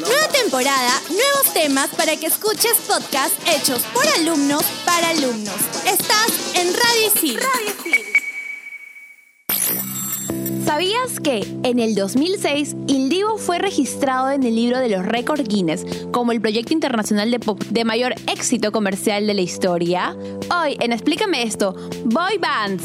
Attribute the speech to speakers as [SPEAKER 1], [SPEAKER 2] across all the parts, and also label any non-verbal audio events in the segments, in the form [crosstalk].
[SPEAKER 1] Nueva temporada, nuevos temas para que escuches podcasts hechos por alumnos para alumnos. Estás en Radio Isil.
[SPEAKER 2] ¿Sabías que en el 2006 Indivo fue registrado en el libro de los récords Guinness como el proyecto internacional de pop de mayor éxito comercial de la historia? Hoy en Explícame esto, Boy Bands.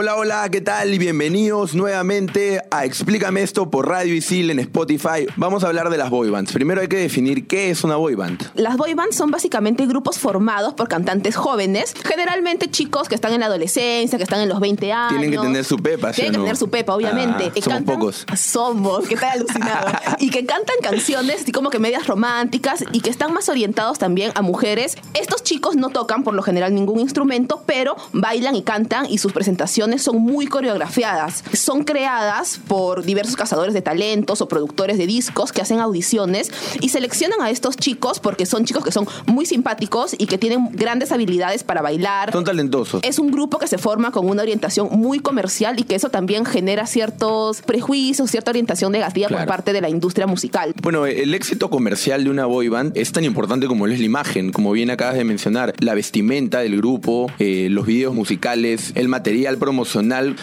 [SPEAKER 3] Hola, hola, ¿qué tal? Y bienvenidos nuevamente a Explícame esto por Radio Isil en Spotify. Vamos a hablar de las boy bands. Primero hay que definir qué es una boy band.
[SPEAKER 4] Las boy bands son básicamente grupos formados por cantantes jóvenes, generalmente chicos que están en la adolescencia, que están en los 20 años.
[SPEAKER 3] Tienen que tener su pepa, ¿sí
[SPEAKER 4] Tienen que tener su pepa, obviamente.
[SPEAKER 3] Ah,
[SPEAKER 4] Que
[SPEAKER 3] somos
[SPEAKER 4] cantan-
[SPEAKER 3] pocos.
[SPEAKER 4] Somos, que están alucinados. [laughs] y que cantan canciones así como que medias románticas y que están más orientados también a mujeres. Estos chicos no tocan por lo general ningún instrumento, pero bailan y cantan y sus presentaciones son muy coreografiadas. Son creadas por diversos cazadores de talentos o productores de discos que hacen audiciones y seleccionan a estos chicos porque son chicos que son muy simpáticos y que tienen grandes habilidades para bailar.
[SPEAKER 3] Son talentosos.
[SPEAKER 4] Es un grupo que se forma con una orientación muy comercial y que eso también genera ciertos prejuicios, cierta orientación negativa
[SPEAKER 3] Claro.
[SPEAKER 4] por parte de la industria musical.
[SPEAKER 3] Bueno, el éxito comercial de una boy band es tan importante como lo es la imagen, como bien acabas de mencionar, la vestimenta del grupo, eh, los videos musicales, el material promocional.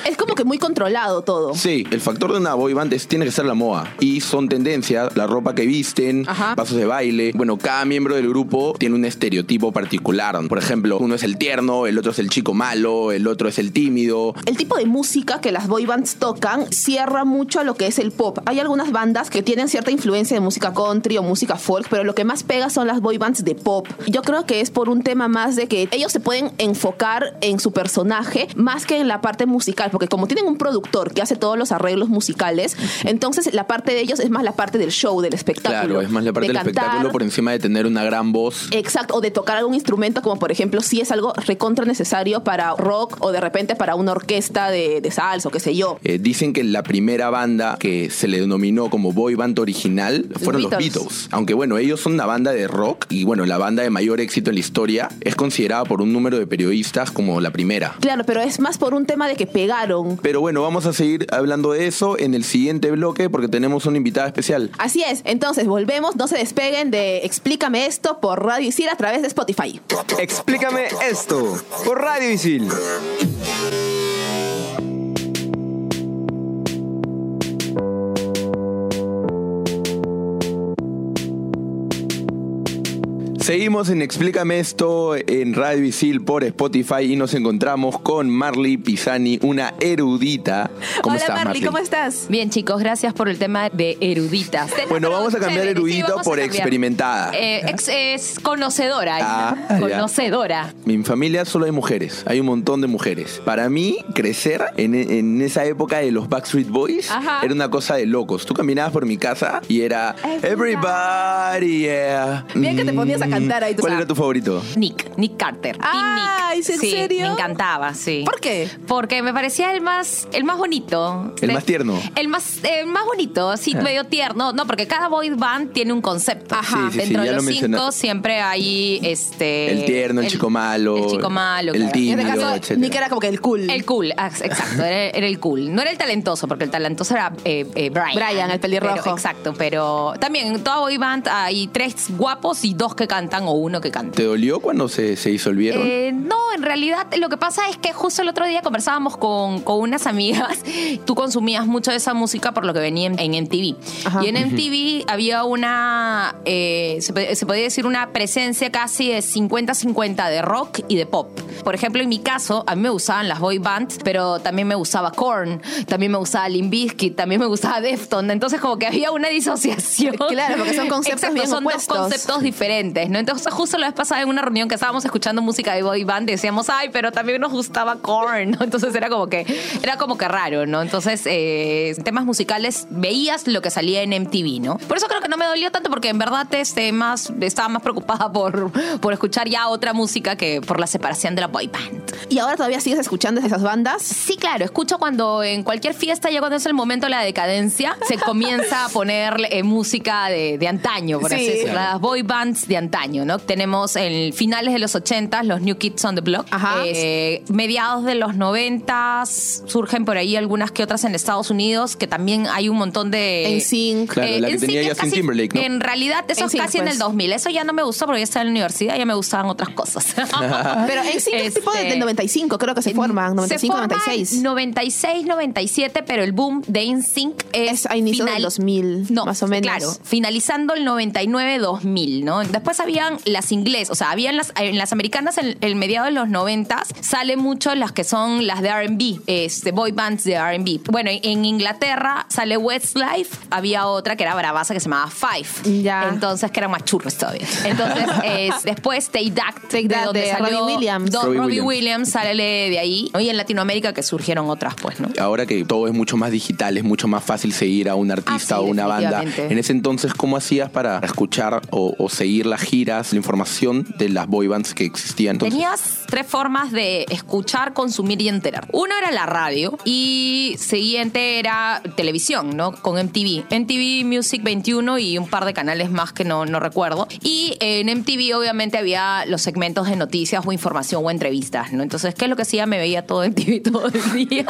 [SPEAKER 4] Es como que muy controlado todo.
[SPEAKER 3] Sí, el factor de una boy band es, tiene que ser la moda. Y son tendencias, la ropa que visten,
[SPEAKER 4] Ajá.
[SPEAKER 3] pasos de baile. Bueno, cada miembro del grupo tiene un estereotipo particular. Por ejemplo, uno es el tierno, el otro es el chico malo, el otro es el tímido.
[SPEAKER 4] El tipo de música que las boy bands tocan cierra mucho a lo que es el pop. Hay algunas bandas que tienen cierta influencia de música country o música folk, pero lo que más pega son las boy bands de pop. Yo creo que es por un tema más de que ellos se pueden enfocar en su personaje más que en la parte musical, porque como tienen un productor que hace todos los arreglos musicales, entonces la parte de ellos es más la parte del show, del espectáculo.
[SPEAKER 3] Claro, es más la parte
[SPEAKER 4] de
[SPEAKER 3] del
[SPEAKER 4] cantar,
[SPEAKER 3] espectáculo por encima de tener una gran voz.
[SPEAKER 4] Exacto, o de tocar algún instrumento, como por ejemplo, si es algo recontra necesario para rock o de repente para una orquesta de, de salsa o qué sé yo.
[SPEAKER 3] Eh, dicen que la primera banda que se le denominó como boy band original fueron los
[SPEAKER 4] Beatles.
[SPEAKER 3] Beatles. Aunque bueno, ellos son una banda de rock y bueno, la banda de mayor éxito en la historia es considerada por un número de periodistas como la primera.
[SPEAKER 4] Claro, pero es más por un tema de que pegaron.
[SPEAKER 3] Pero bueno, vamos a seguir hablando de eso en el siguiente bloque porque tenemos una invitada especial.
[SPEAKER 4] Así es, entonces volvemos, no se despeguen de Explícame esto por Radio Isil a través de Spotify.
[SPEAKER 3] Explícame esto por Radio Isil. Seguimos en Explícame esto en Radio Isil por Spotify y nos encontramos con Marley Pisani, una erudita. ¿Cómo
[SPEAKER 2] Hola
[SPEAKER 3] estás,
[SPEAKER 2] Marley, ¿cómo estás? Bien chicos, gracias por el tema de eruditas.
[SPEAKER 3] Bueno, vamos a cambiar
[SPEAKER 2] Chévere, sí,
[SPEAKER 3] erudito
[SPEAKER 2] vamos a
[SPEAKER 3] por
[SPEAKER 2] cambiar.
[SPEAKER 3] experimentada.
[SPEAKER 2] Eh, ex- es conocedora.
[SPEAKER 3] Ah, ya.
[SPEAKER 2] conocedora.
[SPEAKER 3] Mi familia solo hay mujeres, hay un montón de mujeres. Para mí, crecer en, en esa época de los Backstreet Boys
[SPEAKER 2] Ajá.
[SPEAKER 3] era una cosa de locos. Tú caminabas por mi casa y era Everybody, yeah.
[SPEAKER 4] Bien que te ponías a
[SPEAKER 3] Mm,
[SPEAKER 4] cantar ahí, tú
[SPEAKER 3] ¿Cuál
[SPEAKER 4] sabes.
[SPEAKER 3] era tu favorito?
[SPEAKER 2] Nick, Nick Carter. Team
[SPEAKER 4] Ay. ¿en
[SPEAKER 2] sí,
[SPEAKER 4] serio?
[SPEAKER 2] Me encantaba, sí.
[SPEAKER 4] ¿Por qué?
[SPEAKER 2] Porque me parecía el más, el más bonito.
[SPEAKER 3] El más tierno.
[SPEAKER 2] El más, el más bonito, sí,
[SPEAKER 3] Ah.
[SPEAKER 2] medio tierno. No, porque cada boy band tiene un concepto.
[SPEAKER 3] Ajá. Sí,
[SPEAKER 2] Dentro de
[SPEAKER 3] lo
[SPEAKER 2] los cinco siempre hay este.
[SPEAKER 3] El tierno, el chico malo,
[SPEAKER 2] El chico malo.
[SPEAKER 3] el
[SPEAKER 2] claro.
[SPEAKER 3] tímido,
[SPEAKER 4] en este caso. Nick era como que el cool.
[SPEAKER 2] El cool, ah, exacto, era, era el cool. No era el talentoso, porque el talentoso era eh, eh, Brian.
[SPEAKER 4] Brian, el pelirrojo.
[SPEAKER 2] Pero- exacto, pero también en toda boy band hay tres guapos y dos que cantan o uno que canta.
[SPEAKER 3] ¿Te dolió cuando se, se disolvieron?
[SPEAKER 2] Eh, no, en realidad lo que pasa es que justo el otro día conversábamos con, con unas amigas. Tú consumías mucho de esa música por lo que venía en, en MTV.
[SPEAKER 4] Ajá.
[SPEAKER 2] Y en MTV había una, eh, se, se podía decir una presencia casi de 50-50 de rock y de pop. Por ejemplo, en mi caso, a mí me gustaban las boy bands, pero también me gustaba Korn, también me gustaba Limp Bizkit, también me gustaba Defton. Entonces como que había una disociación.
[SPEAKER 4] Claro, porque son conceptos
[SPEAKER 2] Exacto,
[SPEAKER 4] bien
[SPEAKER 2] son
[SPEAKER 4] opuestos.
[SPEAKER 2] dos conceptos diferentes, ¿no? Entonces justo la vez pasada en una reunión que estábamos escuchando música de boy band decíamos, ay, pero también nos gustaba Korn, ¿no? Entonces era como que, era como que raro, claro, ¿no? Entonces, eh, temas musicales, veías lo que salía en MTV, ¿no? Por eso creo que no me dolió tanto, porque en verdad este, más, estaba más preocupada por, por escuchar ya otra música que por la separación de la boy band.
[SPEAKER 4] ¿Y ahora todavía sigues escuchando esas bandas?
[SPEAKER 2] Sí, claro, escucho cuando en cualquier fiesta, ya cuando es el momento de la decadencia, se comienza a poner eh, música de, de antaño, por
[SPEAKER 4] Sí.
[SPEAKER 2] así decirlo, las boy bands de antaño, ¿no? Tenemos en finales de los 80 los New Kids on the Block.
[SPEAKER 4] Ajá.
[SPEAKER 2] Eh, mediados de los 90 surgen por ahí algunas que otras en Estados Unidos, que también hay un montón de...
[SPEAKER 3] Claro, la que
[SPEAKER 2] NSYNC
[SPEAKER 3] tenía
[SPEAKER 2] es
[SPEAKER 3] Justin
[SPEAKER 2] casi-
[SPEAKER 3] Timberlake, ¿no?
[SPEAKER 2] En realidad, eso es
[SPEAKER 4] NSYNC,
[SPEAKER 2] casi en
[SPEAKER 4] pues.
[SPEAKER 2] el 2000. Eso ya no me gustó porque ya estaba en la universidad, ya me gustaban otras cosas. [laughs]
[SPEAKER 4] Pero en sí es tipo de-
[SPEAKER 2] Este,
[SPEAKER 4] del 95, creo que se forman, 95,
[SPEAKER 2] se forma
[SPEAKER 4] 96.
[SPEAKER 2] 96, 97, pero el boom de NSYNC es,
[SPEAKER 4] Es a inicio del 2000,
[SPEAKER 2] no,
[SPEAKER 4] más o menos.
[SPEAKER 2] Claro, finalizando el 99, 2000, ¿no? Después habían las inglesas, o sea, habían las, en las americanas en el mediado de los 90 sale mucho las que son las de R&B, este, boy bands de R&B. Bueno, en Inglaterra sale Westlife, había otra que era bravaza que se llamaba Five.
[SPEAKER 4] Ya.
[SPEAKER 2] Entonces, que eran más churros todavía. Entonces, [laughs] es- después Take That,
[SPEAKER 4] Take That
[SPEAKER 2] donde
[SPEAKER 4] de
[SPEAKER 2] salió
[SPEAKER 4] Robbie Williams.
[SPEAKER 2] Don-
[SPEAKER 3] Robbie
[SPEAKER 2] Robbie
[SPEAKER 3] Williams.
[SPEAKER 2] Williams sale de ahí. ¿no? Y en Latinoamérica que surgieron otras, pues, ¿no?
[SPEAKER 3] Ahora que todo es mucho más digital, es mucho más fácil seguir a un artista
[SPEAKER 2] Ah, sí,
[SPEAKER 3] o una banda. En ese entonces, ¿cómo hacías para escuchar o, o seguir las giras, la información de las boy bands que existían entonces?
[SPEAKER 2] Tenías tres formas de escuchar, consumir y enterar. Uno era la radio y siguiente era televisión, ¿no? Con MTV. MTV Music 21 y un par de canales más que no, no recuerdo. Y en MTV obviamente había los segmentos de noticias o información o entrevistas, ¿no? Entonces, ¿qué es lo que hacía? Me veía todo MTV [laughs] todo el día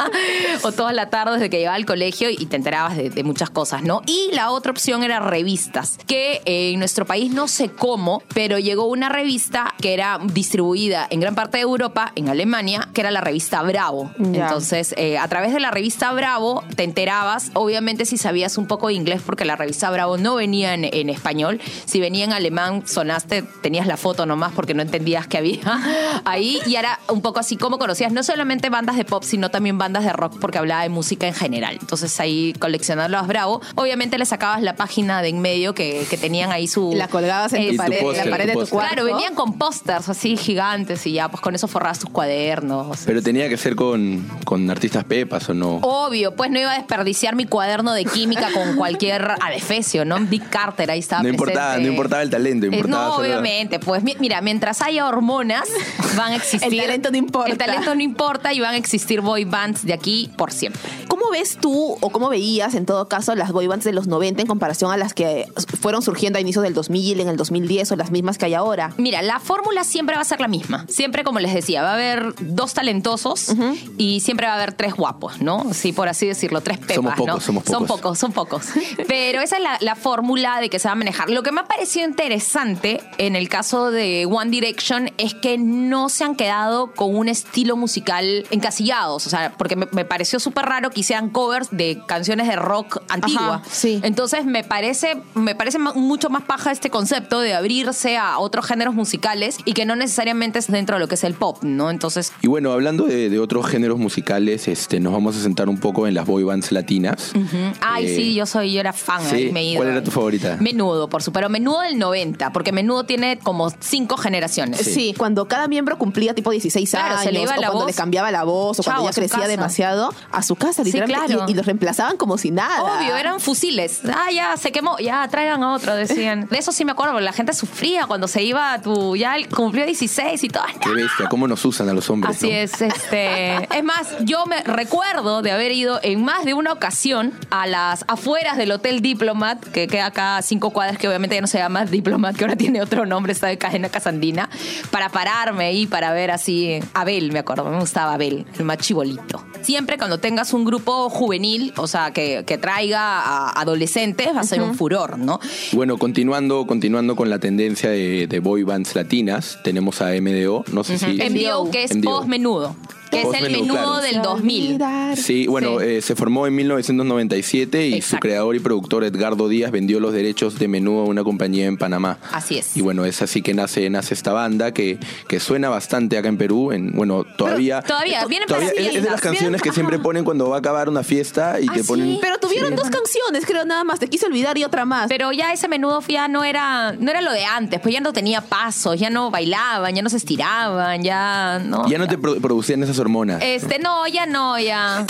[SPEAKER 2] o toda la tarde desde que llegaba al colegio y te enterabas de, de muchas cosas, ¿no? Y la otra opción era revistas, que eh, en nuestro país no sé cómo, pero llegó una revista que era distribuida en gran parte de Europa, en Alemania, que era la revista Bravo.
[SPEAKER 4] Ya.
[SPEAKER 2] Entonces, eh, a través de la revista Bravo te enterabas, obviamente si sabías un poco de inglés, porque la revista Bravo no venía en, en español, si venía en alemán sonaste, tenías la foto nomás porque no entendías que había [laughs] ahí, y era un poco así como conocías no solamente bandas de pop, sino también bandas de rock, porque hablaba de música en general. Entonces ahí coleccionarlos Bravo, obviamente le sacabas la página de en medio que, que tenían ahí su...
[SPEAKER 4] La colgabas en
[SPEAKER 2] eh,
[SPEAKER 4] tu pared,
[SPEAKER 3] póster,
[SPEAKER 4] la pared
[SPEAKER 3] tu
[SPEAKER 4] de tu cuarto.
[SPEAKER 2] Claro, venían con pósters así gigantes y ya, pues con eso forrabas tus cuadernos.
[SPEAKER 3] Pero tenía que ser con, con artistas pepas o no.
[SPEAKER 2] Obvio, pues no iba a desperdiciar mi cuaderno de química con cualquier [laughs] adefesio, ¿no? Dick Carter ahí estaba
[SPEAKER 3] No importaba,
[SPEAKER 2] presente.
[SPEAKER 3] no importaba el talento,
[SPEAKER 2] Eh,
[SPEAKER 3] importaba
[SPEAKER 2] no, obviamente, pues mi- mira, mientras haya hormonas, van a [laughs] existir.
[SPEAKER 4] El talento no importa.
[SPEAKER 2] El talento no importa y van a existir boy bands de aquí por siempre.
[SPEAKER 4] ¿Cómo ves tú o cómo veías en todo caso las boy bands de los 90 en comparación a las que fueron surgiendo a inicios del 2000, en el 2010 o las mismas que hay ahora?
[SPEAKER 2] Mira, la fórmula siempre va a ser la misma. Siempre, como les decía, va a haber dos talentosos y siempre va a haber tres guapos, ¿no? Sí, por así decirlo, tres pepas,
[SPEAKER 3] Somos pocos,
[SPEAKER 2] ¿no?
[SPEAKER 3] somos
[SPEAKER 2] Son
[SPEAKER 3] pocos.
[SPEAKER 2] pocos, son pocos. [laughs] Pero esa es la, la fórmula de que se va a manejar. Lo que me ha parecido interesante en el caso de One Direction es que no se han quedado con un estilo musical encasillados. O sea, porque me, me pareció súper raro que hicieran covers de canciones de rock antigua.
[SPEAKER 4] sí.
[SPEAKER 2] Entonces me parece, me parece mucho más paja este concepto de abrirse a otros géneros musicales y que no necesariamente es dentro de lo que es el pop, ¿no? Entonces,
[SPEAKER 3] Y bueno, hablando de, de otros géneros musicales, este, nos vamos a sentar un poco en las boy bands latinas.
[SPEAKER 2] ay,
[SPEAKER 3] Eh,
[SPEAKER 2] sí, yo soy, yo era fan,
[SPEAKER 3] sí.
[SPEAKER 2] ahí me he ido.
[SPEAKER 3] ¿Cuál era tu favorita?
[SPEAKER 2] Menudo, por supuesto, pero Menudo del 90, porque Menudo tiene como cinco generaciones.
[SPEAKER 4] Sí. cuando cada miembro cumplía tipo 16
[SPEAKER 2] Claro,
[SPEAKER 4] años,
[SPEAKER 2] se le iba
[SPEAKER 4] o
[SPEAKER 2] la
[SPEAKER 4] cuando
[SPEAKER 2] voz.
[SPEAKER 4] le cambiaba la voz, o
[SPEAKER 2] Chao,
[SPEAKER 4] cuando ya crecía
[SPEAKER 2] casa.
[SPEAKER 4] demasiado, a su casa,
[SPEAKER 2] Sí,
[SPEAKER 4] literalmente,
[SPEAKER 2] claro.
[SPEAKER 4] y, y los reemplazaban como si nada.
[SPEAKER 2] Obvio, eran fusiles. Ah, ya, se quemó. Ya, traigan a otro, decían. De eso sí me acuerdo, porque la gente sufría cuando se iba a tu... Ya él cumplió 16 y todo.
[SPEAKER 3] Qué bestia, cómo nos usan a los hombres.
[SPEAKER 2] Así
[SPEAKER 3] ¿no?
[SPEAKER 2] es, este. Es más, yo me recuerdo de haber ido en más de una ocasión a las afueras del Hotel Diplomat, que queda acá a cinco cuadras, que obviamente ya no se llama Diplomat, que ahora [laughs] tiene otro nombre, está de cadena casandina, para pararme ahí para ver así. Abel, me acuerdo, me gustaba Abel, el más chibolito. Siempre cuando tengas un grupo juvenil, o sea, que, que traiga a adolescentes, va a ser un furor, ¿no?
[SPEAKER 3] Bueno, continuando, continuando con la tendencia de, de boy bands latinas, tenemos a MDO, no sé si...
[SPEAKER 2] MDO, que es
[SPEAKER 3] MDO.
[SPEAKER 2] post menudo, que es el menudo
[SPEAKER 3] claro.
[SPEAKER 2] del 2000.
[SPEAKER 3] Sí, bueno,
[SPEAKER 2] Sí.
[SPEAKER 3] eh, se formó en 1997 y su creador y productor Edgardo Díaz vendió los derechos de Menudo a una compañía en Panamá.
[SPEAKER 2] Así es.
[SPEAKER 3] Y bueno, es así que nace, nace esta banda que, que suena bastante acá en Perú. En, bueno, todavía.
[SPEAKER 2] todavía, vienen para
[SPEAKER 3] todavía es, es de las canciones que siempre ponen cuando va a acabar una fiesta y
[SPEAKER 2] Ah,
[SPEAKER 3] te
[SPEAKER 2] sí.
[SPEAKER 3] ponen.
[SPEAKER 4] Pero tuvieron dos canciones, creo, nada más. Te quise olvidar y otra más.
[SPEAKER 2] Pero ya ese menudo ya no era, no era lo de antes, pues ya no tenía pasos, ya no bailaban, ya no se estiraban, ya no.
[SPEAKER 3] Ya no te pro- producían esas hormonas.
[SPEAKER 2] Este, no, ya no, ya.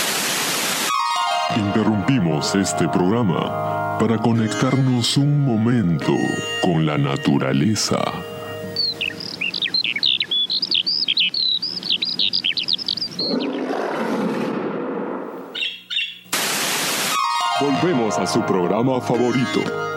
[SPEAKER 5] Interrumpimos este programa para conectarnos un momento con la naturaleza. Volvemos a su programa favorito.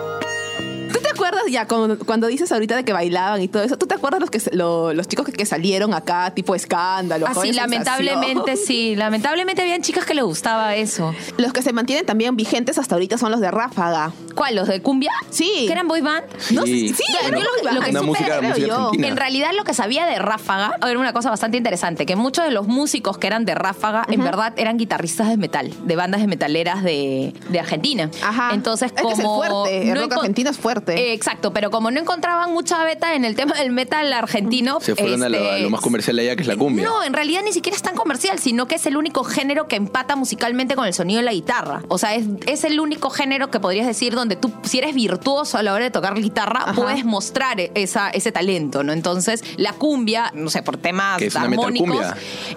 [SPEAKER 4] ¿Tú te acuerdas ya cuando, cuando dices ahorita de que bailaban y todo eso? ¿Tú te acuerdas los que lo- los chicos que, que salieron acá, tipo escándalo?
[SPEAKER 2] Así, Ah, lamentablemente
[SPEAKER 4] Sensación?
[SPEAKER 2] sí. Lamentablemente habían chicas que les gustaba eso.
[SPEAKER 4] Los que se mantienen también vigentes hasta ahorita son los de Ráfaga.
[SPEAKER 2] ¿Cuál? ¿Los de Cumbia?
[SPEAKER 4] Sí.
[SPEAKER 2] ¿Que eran boy band?
[SPEAKER 4] No,
[SPEAKER 3] Sí.
[SPEAKER 4] sí, eran
[SPEAKER 2] lo-
[SPEAKER 4] boy band.
[SPEAKER 2] lo que
[SPEAKER 3] Una
[SPEAKER 2] supe,
[SPEAKER 3] música,
[SPEAKER 4] creo
[SPEAKER 3] música
[SPEAKER 4] yo.
[SPEAKER 3] argentina.
[SPEAKER 2] En realidad lo que sabía de Ráfaga era una cosa bastante interesante, que muchos de los músicos que eran de Ráfaga en verdad eran guitarristas de metal, de bandas de metaleras de, de Argentina.
[SPEAKER 4] Ajá.
[SPEAKER 2] Entonces
[SPEAKER 4] Es que es el
[SPEAKER 2] como
[SPEAKER 4] fuerte, el rock argentino es fuerte.
[SPEAKER 2] Eh, exacto, pero como no encontraban mucha beta en el tema del metal argentino,
[SPEAKER 3] Se fueron a, lo,
[SPEAKER 2] este,
[SPEAKER 3] a lo más comercial allá, que es la cumbia.
[SPEAKER 2] No, en realidad ni siquiera es tan comercial, sino que es el único género que empata musicalmente con el sonido de la guitarra. O sea, es, es el único género que podrías decir donde tú, si eres virtuoso a la hora de tocar guitarra,
[SPEAKER 4] Ajá.
[SPEAKER 2] puedes mostrar esa, ese talento, ¿no? Entonces, la cumbia, no sé, por temas
[SPEAKER 3] ¿Que es
[SPEAKER 2] armónicos.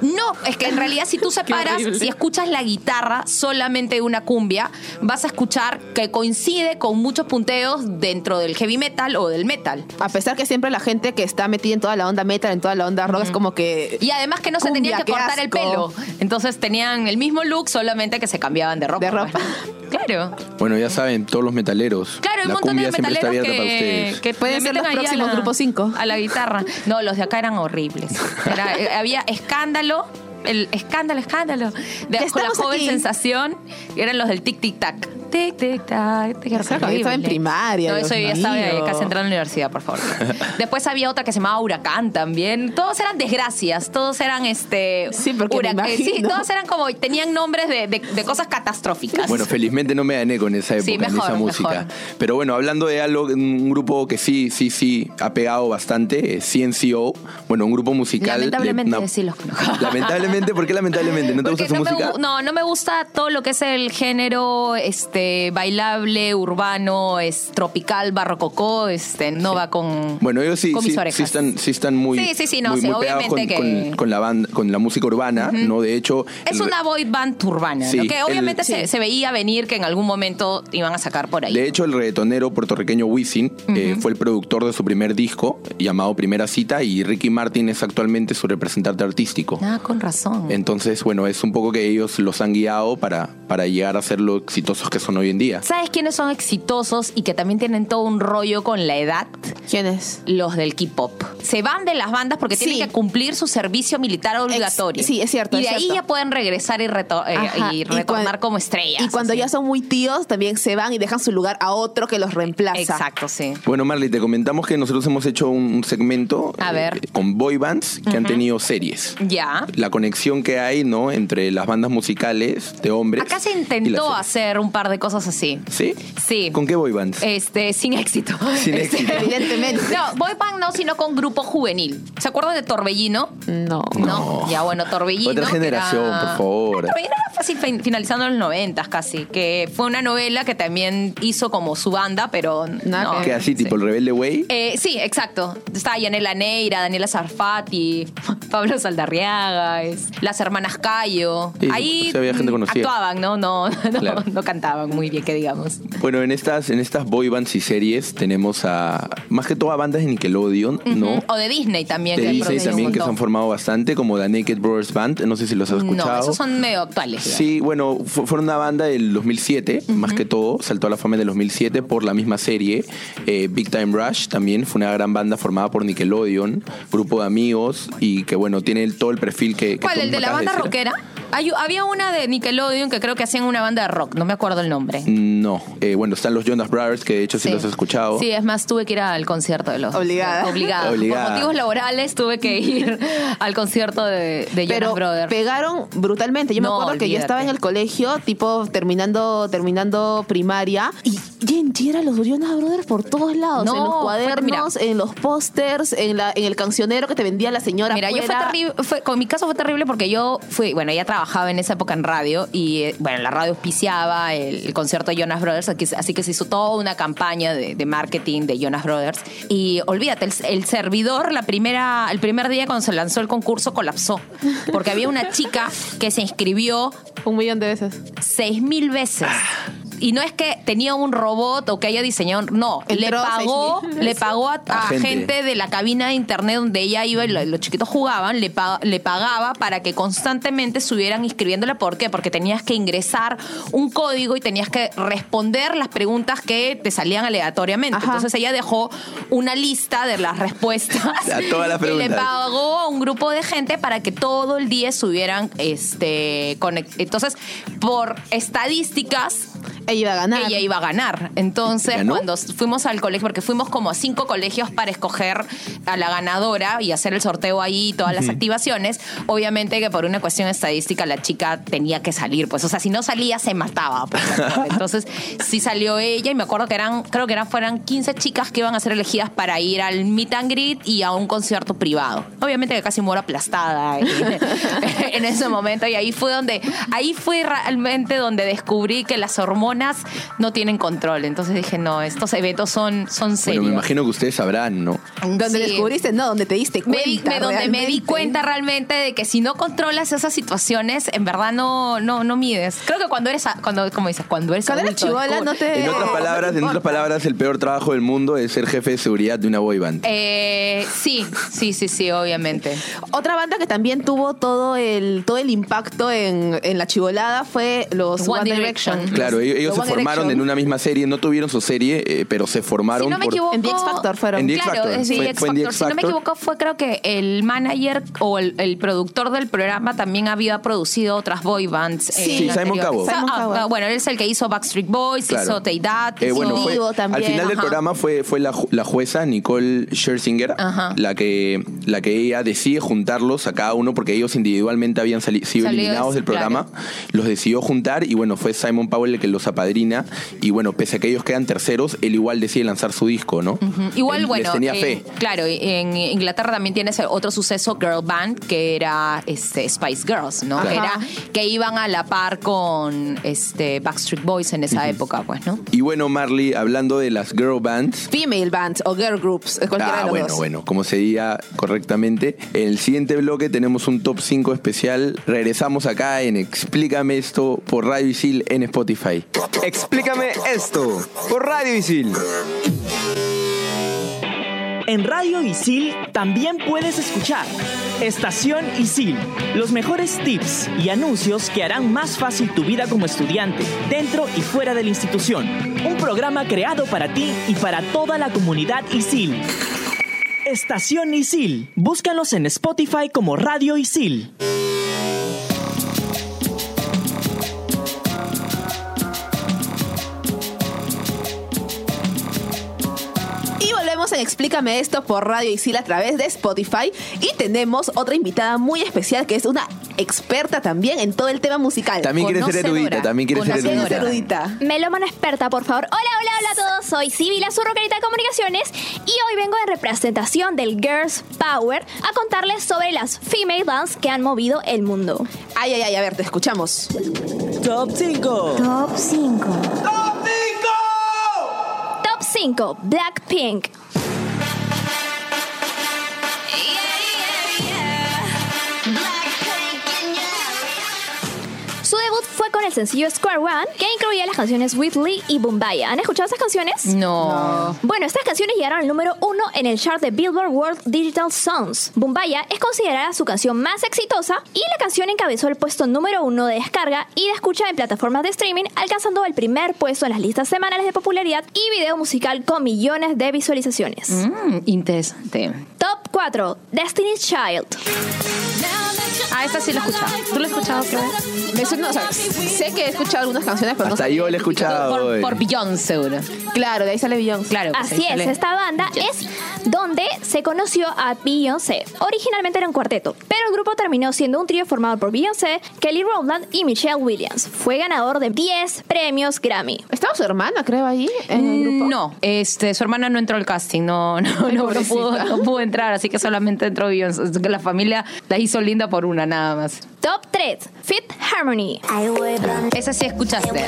[SPEAKER 2] No, es que en realidad si tú [laughs] separas, si escuchas la guitarra solamente de una cumbia, vas a escuchar que coincide con muchos punteos dentro del heavy metal o del metal.
[SPEAKER 4] A pesar que siempre la gente que está metida en toda la onda metal, en toda la onda rock, es como que...
[SPEAKER 2] Y además que no se
[SPEAKER 4] Cumbia,
[SPEAKER 2] tenían que cortar el pelo. Entonces tenían el mismo look, solamente que se cambiaban de ropa.
[SPEAKER 4] De ropa.
[SPEAKER 2] pues. Claro.
[SPEAKER 3] Bueno, ya saben, todos los metaleros.
[SPEAKER 2] Claro, hay un
[SPEAKER 3] la
[SPEAKER 2] montón de
[SPEAKER 3] cumbia siempre está
[SPEAKER 2] metaleros
[SPEAKER 3] abierta para
[SPEAKER 2] que,
[SPEAKER 3] ustedes.
[SPEAKER 2] que
[SPEAKER 4] Pueden ser los próximos
[SPEAKER 2] la-
[SPEAKER 4] Grupo 5.
[SPEAKER 2] A la guitarra. No, los de acá eran horribles. Era- eh, había escándalo. El escándalo, escándalo. De con la joven
[SPEAKER 4] aquí.
[SPEAKER 2] sensación. Eran los del tic tic tac. Tic era
[SPEAKER 4] estaba en primaria,
[SPEAKER 2] No,
[SPEAKER 4] Dios
[SPEAKER 2] eso ya estaba
[SPEAKER 4] mío.
[SPEAKER 2] casi entrando a la universidad, por favor. [laughs] Después había otra que se llamaba Huracán también. Todos eran desgracias. Todos eran este.
[SPEAKER 4] Sí, porque me
[SPEAKER 2] hurac- eh, Sí, todos eran como. Tenían nombres de, de- de cosas catastróficas.
[SPEAKER 3] Bueno, felizmente no me gané con esa época,
[SPEAKER 2] Sí,
[SPEAKER 3] en
[SPEAKER 2] mejor,
[SPEAKER 3] esa música.
[SPEAKER 2] mejor.
[SPEAKER 3] Pero bueno, hablando de algo, un grupo que sí, sí, sí ha pegado bastante, es CNCO. Bueno, un grupo musical. de
[SPEAKER 2] Lamentablemente
[SPEAKER 3] una-
[SPEAKER 2] sí los conozco. [laughs]
[SPEAKER 3] Lamentablemente, ¿por qué lamentablemente? ¿No te
[SPEAKER 2] Porque
[SPEAKER 3] gusta su
[SPEAKER 2] no me,
[SPEAKER 3] música?
[SPEAKER 2] no, no me gusta todo lo que es el género este bailable, urbano, es tropical, barrococó, este, no va con,
[SPEAKER 3] Bueno, ellos sí,
[SPEAKER 2] con
[SPEAKER 3] sí,
[SPEAKER 2] mis orejas.
[SPEAKER 3] sí están, sí están muy,
[SPEAKER 2] Sí, sí, sí, no,
[SPEAKER 3] muy, muy pegados con,
[SPEAKER 2] obviamente que-
[SPEAKER 3] con- con la banda, con la música urbana, ¿no? De hecho.
[SPEAKER 2] Es
[SPEAKER 3] el-
[SPEAKER 2] una boy band urbana,
[SPEAKER 3] Sí,
[SPEAKER 2] ¿no? que
[SPEAKER 3] el-
[SPEAKER 2] obviamente se veía venir que en algún momento iban a sacar por ahí.
[SPEAKER 3] De hecho, el reggaetonero puertorriqueño Wisin eh, fue el productor de su primer disco, llamado Primera Cita, y Ricky Martin es actualmente su representante artístico.
[SPEAKER 2] Ah, con razón.
[SPEAKER 3] Entonces, bueno, es un poco que ellos los han guiado para, para llegar a ser lo exitosos que son hoy en día.
[SPEAKER 2] ¿Sabes quiénes son exitosos y que también tienen todo un rollo con la edad?
[SPEAKER 4] ¿Quién es?
[SPEAKER 2] Los del K-pop. Se van de las bandas porque
[SPEAKER 4] Sí.
[SPEAKER 2] tienen que cumplir su servicio militar obligatorio.
[SPEAKER 4] sí, es cierto,
[SPEAKER 2] Y de ahí
[SPEAKER 4] cierto.
[SPEAKER 2] ya pueden regresar y, reto- eh,
[SPEAKER 4] Ajá,
[SPEAKER 2] y
[SPEAKER 4] y
[SPEAKER 2] retornar
[SPEAKER 4] cuan-
[SPEAKER 2] como estrellas.
[SPEAKER 4] Y cuando
[SPEAKER 2] así.
[SPEAKER 4] ya son muy tíos, también se van y dejan su lugar a otro que los reemplaza.
[SPEAKER 2] Exacto, sí.
[SPEAKER 3] Bueno, Marley, te comentamos que nosotros hemos hecho un segmento
[SPEAKER 2] A ver.
[SPEAKER 3] eh, con boy bands que han tenido series.
[SPEAKER 2] Ya.
[SPEAKER 3] La conexión que hay, ¿no? Entre las bandas musicales de hombres.
[SPEAKER 2] Acá se
[SPEAKER 3] y
[SPEAKER 2] intentó hacer un par de cosas así.
[SPEAKER 3] ¿Sí?
[SPEAKER 2] Sí.
[SPEAKER 3] ¿Con qué boy bands?
[SPEAKER 2] Este, sin éxito. [laughs]
[SPEAKER 3] Sin
[SPEAKER 2] Este,
[SPEAKER 3] éxito.
[SPEAKER 4] Evidentemente.
[SPEAKER 2] No, boy band no, sino con grupo juvenil. ¿Se acuerdan de Torbellino?
[SPEAKER 4] No.
[SPEAKER 2] No. Ya, bueno, Torbellino.
[SPEAKER 3] Otra generación,
[SPEAKER 2] era-
[SPEAKER 3] por favor.
[SPEAKER 2] Torbellino era fácil fin- finalizando en los noventas casi. Que fue una novela que también hizo como su banda, pero
[SPEAKER 4] Nada
[SPEAKER 2] no.
[SPEAKER 4] que
[SPEAKER 3] ¿Qué así,
[SPEAKER 2] Sí.
[SPEAKER 3] tipo el rebelde way?
[SPEAKER 2] Eh, sí, exacto. Estaba Yanela Neira, Daniela Zarfati, [laughs] Pablo Saldarriaga, es- las hermanas Cayo.
[SPEAKER 3] Sí,
[SPEAKER 2] Ahí
[SPEAKER 3] sí, había gente
[SPEAKER 2] mm,
[SPEAKER 3] conocida.
[SPEAKER 2] actuaban, ¿no? No, [laughs] no,
[SPEAKER 3] Claro.
[SPEAKER 2] no cantaban muy bien, que digamos.
[SPEAKER 3] Bueno, en estas, en estas boy bands y series tenemos a, más que todo a bandas de Nickelodeon, ¿no?
[SPEAKER 2] O de Disney también.
[SPEAKER 3] De
[SPEAKER 2] que
[SPEAKER 3] Disney también que se han formado bastante, como The Naked Brothers Band, no sé si los has escuchado.
[SPEAKER 2] No, esos son medio actuales. digamos.
[SPEAKER 3] Sí, bueno, fu- fueron una banda del 2007, más que todo, saltó a la fama en el 2007 por la misma serie. Eh, Big Time Rush también fue una gran banda formada por Nickelodeon, grupo de amigos y que bueno, tiene el- todo el perfil que... que
[SPEAKER 2] ¿Cuál? ¿El de la banda rockera? Hay- había una de Nickelodeon que creo que hacían una banda de rock, no me acuerdo el nombre.
[SPEAKER 3] No, Eh, bueno, están los Jonas Brothers, que de hecho sí, los has escuchado.
[SPEAKER 2] Sí, es más, tuve que ir al concierto de los.
[SPEAKER 4] Obligada.
[SPEAKER 2] Obligada.
[SPEAKER 3] Obligada.
[SPEAKER 2] Por motivos laborales tuve que ir [laughs] al concierto de, de Jonas Brothers.
[SPEAKER 4] pegaron brutalmente. Yo me acuerdo que yo estaba en el colegio, tipo terminando, terminando primaria, y Genji era los Jonas Brothers por todos lados.
[SPEAKER 2] No,
[SPEAKER 4] en los
[SPEAKER 2] fue-
[SPEAKER 4] cuadernos, en los pósters, en, la, en el cancionero que te vendía la señora.
[SPEAKER 2] Mira, yo fue terrible, fue- con mi caso fue terrible porque yo fui, bueno, ya trabajaba trabajaba en esa época en radio y, eh, bueno, la radio auspiciaba el, el concierto de Jonas Brothers, así que- así que se hizo toda una campaña de, de marketing de Jonas Brothers. Y olvídate, el, el servidor, la primera, el primer día cuando se lanzó el concurso, colapsó. Porque había una chica que se inscribió
[SPEAKER 4] Un millón de veces.
[SPEAKER 2] seis mil veces. Y no es que tenía un robot o que haya diseñado, no, le pagó,
[SPEAKER 4] 6.000
[SPEAKER 2] le pagó a, a
[SPEAKER 3] A gente.
[SPEAKER 2] gente. de la cabina de internet donde ella iba y lo- los chiquitos jugaban, le, pa- le pagaba para que constantemente estuvieran inscribiéndole. ¿Por qué? Porque tenías que ingresar un código y tenías que responder las preguntas que te salían aleatoriamente.
[SPEAKER 4] Ajá.
[SPEAKER 2] Entonces ella dejó una lista de las respuestas [laughs]
[SPEAKER 3] A todas las [laughs]
[SPEAKER 2] y le
[SPEAKER 3] preguntas.
[SPEAKER 2] pagó a un grupo de gente para que todo el día estuvieran este, conect- Entonces, por estadísticas,
[SPEAKER 4] Ella iba a ganar.
[SPEAKER 2] ella iba a ganar. Entonces,
[SPEAKER 3] ¿Ganó?
[SPEAKER 2] cuando fuimos al colegio, porque fuimos como a cinco colegios para escoger a la ganadora y hacer el sorteo ahí y todas las activaciones, obviamente que por una cuestión estadística la chica tenía que salir, pues, o sea, si no salía se mataba. pues. [laughs] Entonces, sí salió ella y me acuerdo que eran, creo que eran, fueran 15 chicas que iban a ser elegidas para ir al meet and greet y a un concierto privado. Obviamente que casi muero aplastada en, [laughs] en ese momento y ahí fue donde, ahí fue realmente donde descubrí que las hormonas no tienen control. Entonces dije, no, estos eventos son, son
[SPEAKER 3] Bueno,
[SPEAKER 2] serios.
[SPEAKER 3] me imagino que ustedes sabrán, ¿no?
[SPEAKER 4] Donde
[SPEAKER 2] Sí.
[SPEAKER 4] descubriste, no, donde te diste
[SPEAKER 2] Me
[SPEAKER 4] cuenta.
[SPEAKER 2] di- me- donde me di cuenta realmente de que si no controlas esas situaciones, en verdad no, no, no mides. Creo que cuando eres, cuando, como dices, cuando eres
[SPEAKER 4] Cuando eres
[SPEAKER 2] descubres-
[SPEAKER 4] no te.
[SPEAKER 3] En otras palabras, en otras palabras, el peor trabajo del mundo es ser jefe de seguridad de una boy band.
[SPEAKER 2] Eh, sí, sí, sí, sí, obviamente.
[SPEAKER 4] Otra banda que también tuvo todo el, todo el impacto en, en la chivolada fue los
[SPEAKER 2] One
[SPEAKER 4] One,
[SPEAKER 2] Direction.
[SPEAKER 4] Direction.
[SPEAKER 3] Claro, ellos, ellos
[SPEAKER 4] Los
[SPEAKER 3] se
[SPEAKER 4] One
[SPEAKER 3] formaron
[SPEAKER 4] Direction.
[SPEAKER 3] en una misma serie, no tuvieron su serie, eh, pero se formaron
[SPEAKER 2] Si no me
[SPEAKER 3] por-
[SPEAKER 2] equivoco.
[SPEAKER 4] En The X Factor fueron.
[SPEAKER 3] En The X
[SPEAKER 2] claro,
[SPEAKER 3] Factor.
[SPEAKER 2] sí,
[SPEAKER 3] Fue-
[SPEAKER 2] X
[SPEAKER 3] fue en The
[SPEAKER 2] Factor.
[SPEAKER 3] X
[SPEAKER 2] Si no me equivoco, fue creo que el manager o el, el productor del programa también había producido otras boy bands. eh,
[SPEAKER 4] Sí,
[SPEAKER 3] Simon
[SPEAKER 2] ah, bueno, él es el que hizo Backstreet Boys,
[SPEAKER 3] Claro.
[SPEAKER 2] hizo Teidad,
[SPEAKER 3] Eh,
[SPEAKER 2] hizo...
[SPEAKER 3] bueno, fue,
[SPEAKER 4] Divo
[SPEAKER 3] al
[SPEAKER 4] también,
[SPEAKER 3] final del programa fue, fue la, la jueza Nicole Scherzinger
[SPEAKER 2] Ajá.
[SPEAKER 3] la que, la que ella decide juntarlos a cada uno porque ellos individualmente habían sali- sido
[SPEAKER 2] Salido,
[SPEAKER 3] eliminados del
[SPEAKER 2] claro.
[SPEAKER 3] programa. Los decidió juntar y bueno, fue Simon Powell el que los apadrina. Y bueno, pese a que ellos quedan terceros, él igual decide lanzar su disco, ¿no?
[SPEAKER 2] Igual,
[SPEAKER 3] Él
[SPEAKER 2] bueno,
[SPEAKER 3] Les tenía
[SPEAKER 2] eh,
[SPEAKER 3] fe.
[SPEAKER 2] claro, en Inglaterra también tienes otro suceso, Girl Band, que era este, Spice Girls, ¿no?
[SPEAKER 3] Claro.
[SPEAKER 2] Que, era, que iban a la par con este, Backstreet Boys en esa época, pues, ¿no?
[SPEAKER 3] Y bueno, Marley, hablando de las girl bands,
[SPEAKER 4] Female bands o girl groups. es cualquiera de
[SPEAKER 3] Ah,
[SPEAKER 4] los
[SPEAKER 3] bueno,
[SPEAKER 4] dos.
[SPEAKER 3] bueno, como se diga correctamente. En el siguiente bloque tenemos un top 5 especial. Regresamos acá en Explícame esto por Radio Isil en Spotify.
[SPEAKER 6] Explícame esto por Radio Isil.
[SPEAKER 7] En Radio Isil también puedes escuchar Estación Isil, los mejores tips y anuncios que harán más fácil tu vida como estudiante, dentro y fuera de la institución. Un programa creado para ti y para toda la comunidad Isil. Estación Isil, búscanos en Spotify como Radio Isil.
[SPEAKER 4] Explícame esto por Radio Isil a través de Spotify. Y tenemos otra invitada muy especial que es una experta también en todo el tema musical.
[SPEAKER 3] También quiere ser erudita, también quiere ser erudita.
[SPEAKER 4] erudita.
[SPEAKER 8] Melómana experta, por favor. Hola, hola, hola a todos. Soy Sibila, su rockerita de comunicaciones. Y hoy vengo en representación del Girls Power a contarles sobre las female bands que han movido el mundo.
[SPEAKER 4] Ay, ay, ay, a ver, te escuchamos.
[SPEAKER 7] Top 5.
[SPEAKER 8] Top 5. Top 5. Blackpink. Con el sencillo Square One, que incluía las canciones Whitley y Bumbaya. ¿Han escuchado esas canciones?
[SPEAKER 2] No.
[SPEAKER 8] Bueno, estas canciones llegaron al número uno en el chart de Billboard World Digital Songs. Bumbaya es considerada su canción más exitosa y la canción encabezó el puesto número uno de descarga y de escucha en plataformas de streaming, alcanzando el primer puesto en las listas semanales de popularidad y video musical con millones de visualizaciones.
[SPEAKER 2] Mm, interesante.
[SPEAKER 8] Top 4. Destiny's Child.
[SPEAKER 2] Ah, esta sí la he escuchado. ¿Tú la has escuchado?
[SPEAKER 4] Me suena- o sea, sé que he escuchado algunas canciones, pero no
[SPEAKER 3] Hasta
[SPEAKER 4] sé.
[SPEAKER 3] yo la he escuchado.
[SPEAKER 2] Por,
[SPEAKER 3] hoy.
[SPEAKER 2] Beyoncé, seguro.
[SPEAKER 4] Claro, de ahí sale Beyoncé.
[SPEAKER 2] Claro. pues,
[SPEAKER 8] Así
[SPEAKER 2] ahí
[SPEAKER 8] es,
[SPEAKER 2] sale.
[SPEAKER 8] esta banda es donde se conoció a Beyoncé. Originalmente era un cuarteto, pero el grupo terminó siendo un trío formado por Beyoncé, Kelly Rowland y Michelle Williams. Fue ganador de 10 premios Grammy.
[SPEAKER 4] Estaba su hermana, creo, ahí en el grupo.
[SPEAKER 2] No, este, su hermana no entró al casting, no, no,
[SPEAKER 4] Ay,
[SPEAKER 2] no, no pudo,
[SPEAKER 4] pobrecita.
[SPEAKER 2] no pudo entrar, así que solamente entró Beyoncé. La familia la hizo linda por una, nada más.
[SPEAKER 8] Top 3. Fit Harmony.
[SPEAKER 2] Esa sí escuchaste.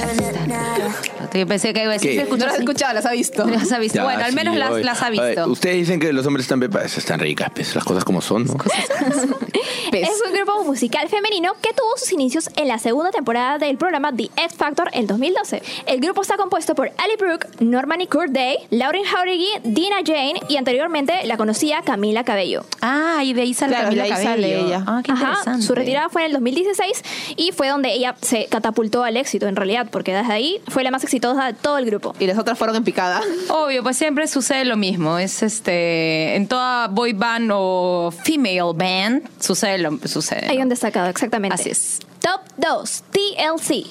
[SPEAKER 2] Yo pensé que iba a decir,
[SPEAKER 3] ¿Qué?
[SPEAKER 2] ¿sí
[SPEAKER 4] No las has escuchado, las ha visto. [laughs]
[SPEAKER 2] Las ha visto.
[SPEAKER 3] Ya,
[SPEAKER 2] bueno, al
[SPEAKER 3] sí,
[SPEAKER 2] menos las, las ha visto.
[SPEAKER 3] Ustedes dicen que los hombres están pepas, están ricas, pues, las cosas como son, ¿no? [laughs]
[SPEAKER 4] Pez.
[SPEAKER 8] Es un grupo musical femenino que tuvo sus inicios en la segunda temporada del programa The X Factor en 2012. El grupo está compuesto por Ali Brooke, Norman y Kurt Day, Lauren Jauregui, Dina Jane y anteriormente la conocía Camila Cabello.
[SPEAKER 2] Ah, y de ahí sale
[SPEAKER 4] Claro,
[SPEAKER 2] Camila
[SPEAKER 4] de ahí
[SPEAKER 2] Cabello.
[SPEAKER 4] sale ella.
[SPEAKER 2] Ah, qué
[SPEAKER 8] Ajá,
[SPEAKER 2] interesante.
[SPEAKER 8] su retirada fue en el 2016 y fue donde ella se catapultó al éxito en realidad, porque desde ahí fue la más exitosa de todo el grupo.
[SPEAKER 4] Y las otras fueron en picada.
[SPEAKER 2] Obvio, pues siempre sucede lo mismo. Es este en toda boy band o female band sucede lo sucede.
[SPEAKER 8] Hay un destacado, exactamente.
[SPEAKER 2] Así es.
[SPEAKER 8] Top 2, TLC.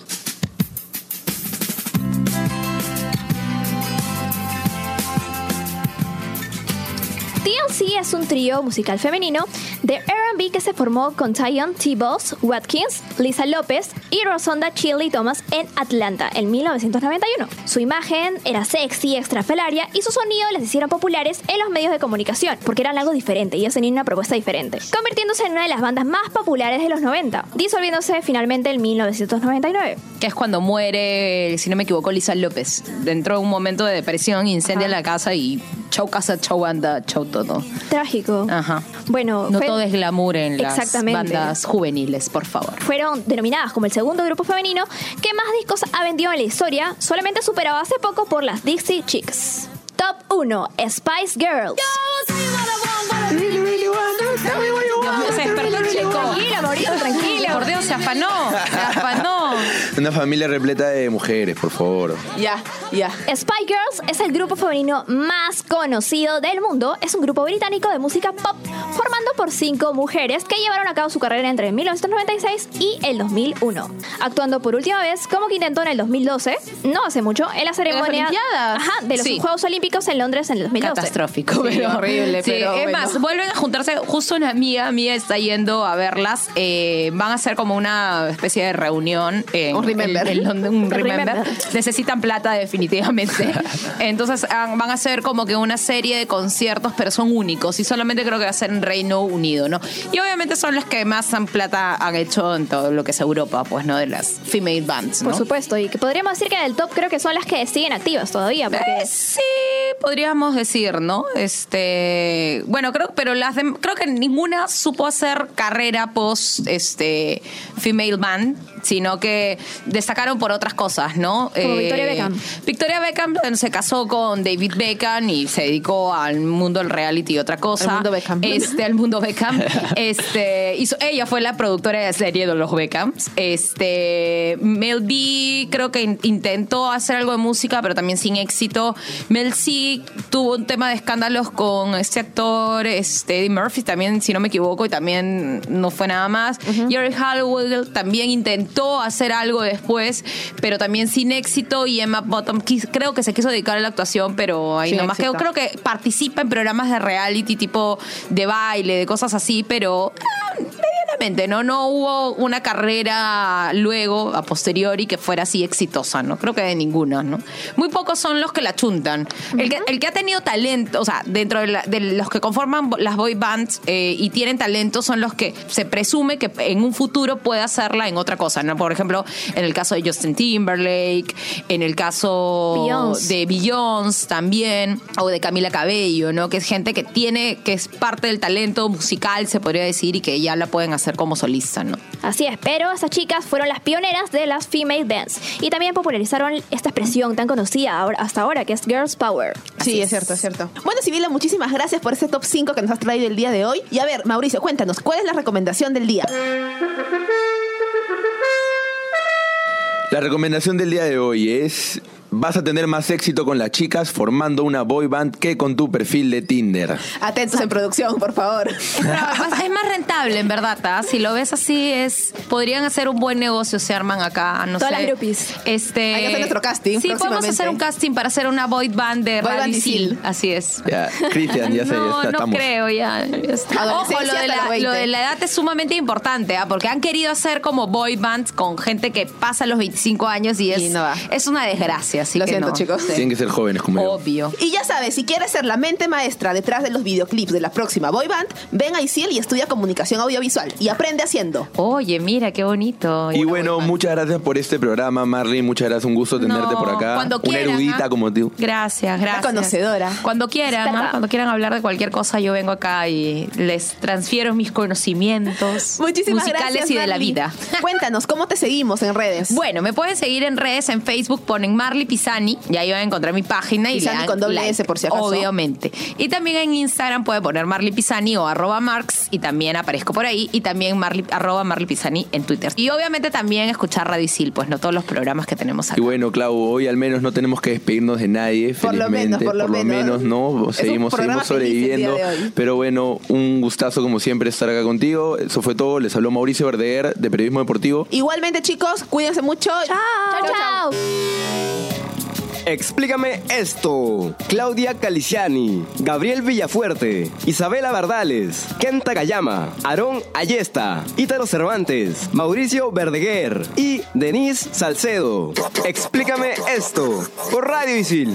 [SPEAKER 8] TLC es un trío musical femenino de R&B que se formó con Tyon T. Boss, Watkins, Lisa López y Rosonda Chili Thomas en Atlanta en 1991. Su imagen era sexy, extrafelaria y su sonido les hicieron populares en los medios de comunicación porque eran algo diferente y ellos tenían una propuesta diferente, convirtiéndose en una de las bandas más populares de los 90, disolviéndose finalmente en 1999.
[SPEAKER 2] Que es cuando muere, si no me equivoco, Lisa López. Dentro de un momento de depresión, incendia la casa y chau casa, chau banda, chau todo.
[SPEAKER 8] Trágico.
[SPEAKER 2] Ajá.
[SPEAKER 8] Bueno,
[SPEAKER 2] No
[SPEAKER 8] fue-
[SPEAKER 2] todo es glamour en las bandas juveniles, por favor.
[SPEAKER 8] fueron denominadas como el segundo grupo femenino que más discos ha vendido en la historia, solamente superado hace poco por las Dixie Chicks. Top 1, Spice Girls.
[SPEAKER 2] Dios mío, se despertó el chico.
[SPEAKER 8] Tranquila, Mauricio, tranquila.
[SPEAKER 2] Por Dios, se afanó. Se afanó.
[SPEAKER 3] Una familia repleta de mujeres, por favor.
[SPEAKER 4] Ya, ya.
[SPEAKER 8] Spy Girls es el grupo femenino más conocido del mundo. Es un grupo británico de música pop formando por cinco mujeres que llevaron a cabo su carrera entre 1996 y el 2001. Actuando por última vez como quinteto en el 2012, no hace mucho, en la ceremonia? Ajá, de los
[SPEAKER 2] Sí.
[SPEAKER 8] Juegos Olímpicos en Londres en el 2012.
[SPEAKER 2] Catastrófico,
[SPEAKER 4] Sí,
[SPEAKER 2] pero
[SPEAKER 4] horrible,
[SPEAKER 2] Sí,
[SPEAKER 4] pero
[SPEAKER 2] es
[SPEAKER 4] bueno.
[SPEAKER 2] más, vuelven a juntarse. Justo una amiga mía está yendo a verlas. eh, van a hacer como una especie de reunión. En, [laughs]
[SPEAKER 4] Un remember.
[SPEAKER 2] un remember. Necesitan plata, definitivamente. [laughs] Entonces van a hacer como que una serie de conciertos, pero son únicos. Y solamente creo que va a ser en Reino Unido, ¿no? Y obviamente son las que más han plata han hecho en todo lo que es Europa, pues, ¿no? De las female bands, ¿no?
[SPEAKER 8] Por supuesto, y que podríamos decir que del top creo que son las que siguen activas todavía, porque
[SPEAKER 2] Eh, sí, podríamos decir, ¿no? Este, bueno, creo, pero las dem- creo que ninguna supo hacer carrera post este female band, sino que destacaron por otras cosas, ¿no? Eh,
[SPEAKER 8] Como Victoria Beckham.
[SPEAKER 2] Victoria Beckham se casó con David Beckham y se dedicó al mundo del reality y otra cosa.
[SPEAKER 4] Al mundo Beckham.
[SPEAKER 2] Este, al mundo Beckham. [laughs] Este, hizo, ella fue la productora de la serie de los Beckhams. Este, Mel B creo que in- intentó hacer algo de música, pero también sin éxito. Mel C tuvo un tema de escándalos con este actor, este, Eddie Murphy también, si no me equivoco, y también no fue nada más. Jerry Halliwell también intentó hacer algo después, pero también sin éxito. Y Emma Bottom quis- creo que se quiso dedicar a la actuación, pero ahí
[SPEAKER 4] Sin
[SPEAKER 2] nomás quedó.
[SPEAKER 4] éxito.
[SPEAKER 2] Creo que participa en programas de reality tipo de baile, de cosas así, pero ah, ¿no? No hubo una carrera luego, a posteriori, que fuera así exitosa, ¿no? Creo que de ninguna, ¿no? Muy pocos son los que la chuntan. el, que, el que ha tenido talento, o sea, dentro de, la- de los que conforman las boy bands eh, y tienen talento son los que se presume que en un futuro puede hacerla en otra cosa, ¿no? Por ejemplo, en el caso de Justin Timberlake, en el caso
[SPEAKER 8] Beyoncé.
[SPEAKER 2] de Beyoncé también, o de Camila Cabello, ¿no? Que es gente que tiene, que es parte del talento musical, se podría decir, y que ya la pueden hacer como solista, ¿no?
[SPEAKER 8] Así es, pero estas chicas fueron las pioneras de las female bands y también popularizaron esta expresión tan conocida ahora- hasta ahora que es Girls Power.
[SPEAKER 4] Sí, es cierto, es cierto. Bueno, Sibila, muchísimas gracias por ese top 5 que nos has traído el día de hoy. Y a ver, Mauricio, cuéntanos, ¿cuál es la recomendación del día?
[SPEAKER 3] La recomendación del día de hoy es vas a tener más éxito con las chicas formando una boy band que con tu perfil de Tinder.
[SPEAKER 4] Atentos en producción, por favor.
[SPEAKER 2] Pero es más rentable, en verdad, ¿tá? Si lo ves así, es podrían hacer un buen negocio, se arman acá, no
[SPEAKER 8] Todas
[SPEAKER 2] sé.
[SPEAKER 8] las groupies.
[SPEAKER 2] Este,
[SPEAKER 4] Hay que hacer nuestro casting
[SPEAKER 2] Sí, podemos hacer un casting para hacer una boy band de
[SPEAKER 4] Boy band.
[SPEAKER 2] Así es.
[SPEAKER 3] Ya, Cristian, ya sé,
[SPEAKER 2] no,
[SPEAKER 3] ya
[SPEAKER 2] no
[SPEAKER 3] estamos.
[SPEAKER 2] creo, ya. ya está. Ojo, lo de, la,
[SPEAKER 4] los 20.
[SPEAKER 2] lo de la edad es sumamente importante, ¿ah? porque han querido hacer como boy bands con gente que pasa los 25 años y es,
[SPEAKER 4] Y no va.
[SPEAKER 2] es una desgracia. Así
[SPEAKER 4] Lo
[SPEAKER 2] que
[SPEAKER 4] siento,
[SPEAKER 2] no.
[SPEAKER 4] chicos.
[SPEAKER 3] Tienen que ser jóvenes como yo.
[SPEAKER 2] Obvio.
[SPEAKER 4] Y ya sabes, si quieres ser la mente maestra detrás de los videoclips de la próxima boy band, ven a ICIEL y estudia comunicación audiovisual y aprende haciendo.
[SPEAKER 2] Oye, mira, qué bonito.
[SPEAKER 3] Y bueno, muchas gracias por este programa, Marley. Muchas gracias, un gusto tenerte
[SPEAKER 2] No,
[SPEAKER 3] por acá.
[SPEAKER 2] Cuando
[SPEAKER 3] Una
[SPEAKER 2] quieran,
[SPEAKER 3] erudita
[SPEAKER 2] ¿ah?
[SPEAKER 3] como tú.
[SPEAKER 2] Gracias, gracias.
[SPEAKER 4] conocedora.
[SPEAKER 2] Cuando quieran. ¿ah? cuando quieran hablar de cualquier cosa, yo vengo acá y les transfiero mis conocimientos [laughs]
[SPEAKER 4] Muchísimas
[SPEAKER 2] musicales
[SPEAKER 4] gracias.
[SPEAKER 2] y de la vida.
[SPEAKER 4] Cuéntanos, ¿cómo te seguimos en redes?
[SPEAKER 2] Bueno, me pueden seguir en redes, en Facebook, ponen Marley Pisani, y ahí van a encontrar mi página. y
[SPEAKER 4] Pisani
[SPEAKER 2] le dan
[SPEAKER 4] con doble
[SPEAKER 2] like,
[SPEAKER 4] S, por si acaso.
[SPEAKER 2] Obviamente. Y también en Instagram pueden poner Marley Pisani o arroba Marx, y también aparezco por ahí, y también Marley, arroba Marley Pisani en Twitter. Y obviamente también escuchar Radio Isil, pues no todos los programas que tenemos
[SPEAKER 3] Y
[SPEAKER 2] acá.
[SPEAKER 3] bueno, Clau, hoy al menos no tenemos que despedirnos de nadie,
[SPEAKER 4] Por lo
[SPEAKER 3] felizmente.
[SPEAKER 4] menos, por lo menos.
[SPEAKER 3] ¿no? Seguimos, seguimos sobreviviendo. Pero bueno, un gustazo como siempre estar acá contigo. Eso fue todo. Les habló Mauricio Verdeguer de Periodismo Deportivo.
[SPEAKER 4] Igualmente, chicos, cuídense mucho.
[SPEAKER 8] Chao, chao.
[SPEAKER 6] Explícame esto. Claudia Caliciani, Gabriel Villafuerte, Isabela Bardales, Kenta Gayama, Aarón Ayesta, Ítalo Cervantes, Mauricio Verdeguer y Denise Salcedo. Explícame esto por Radio Isil.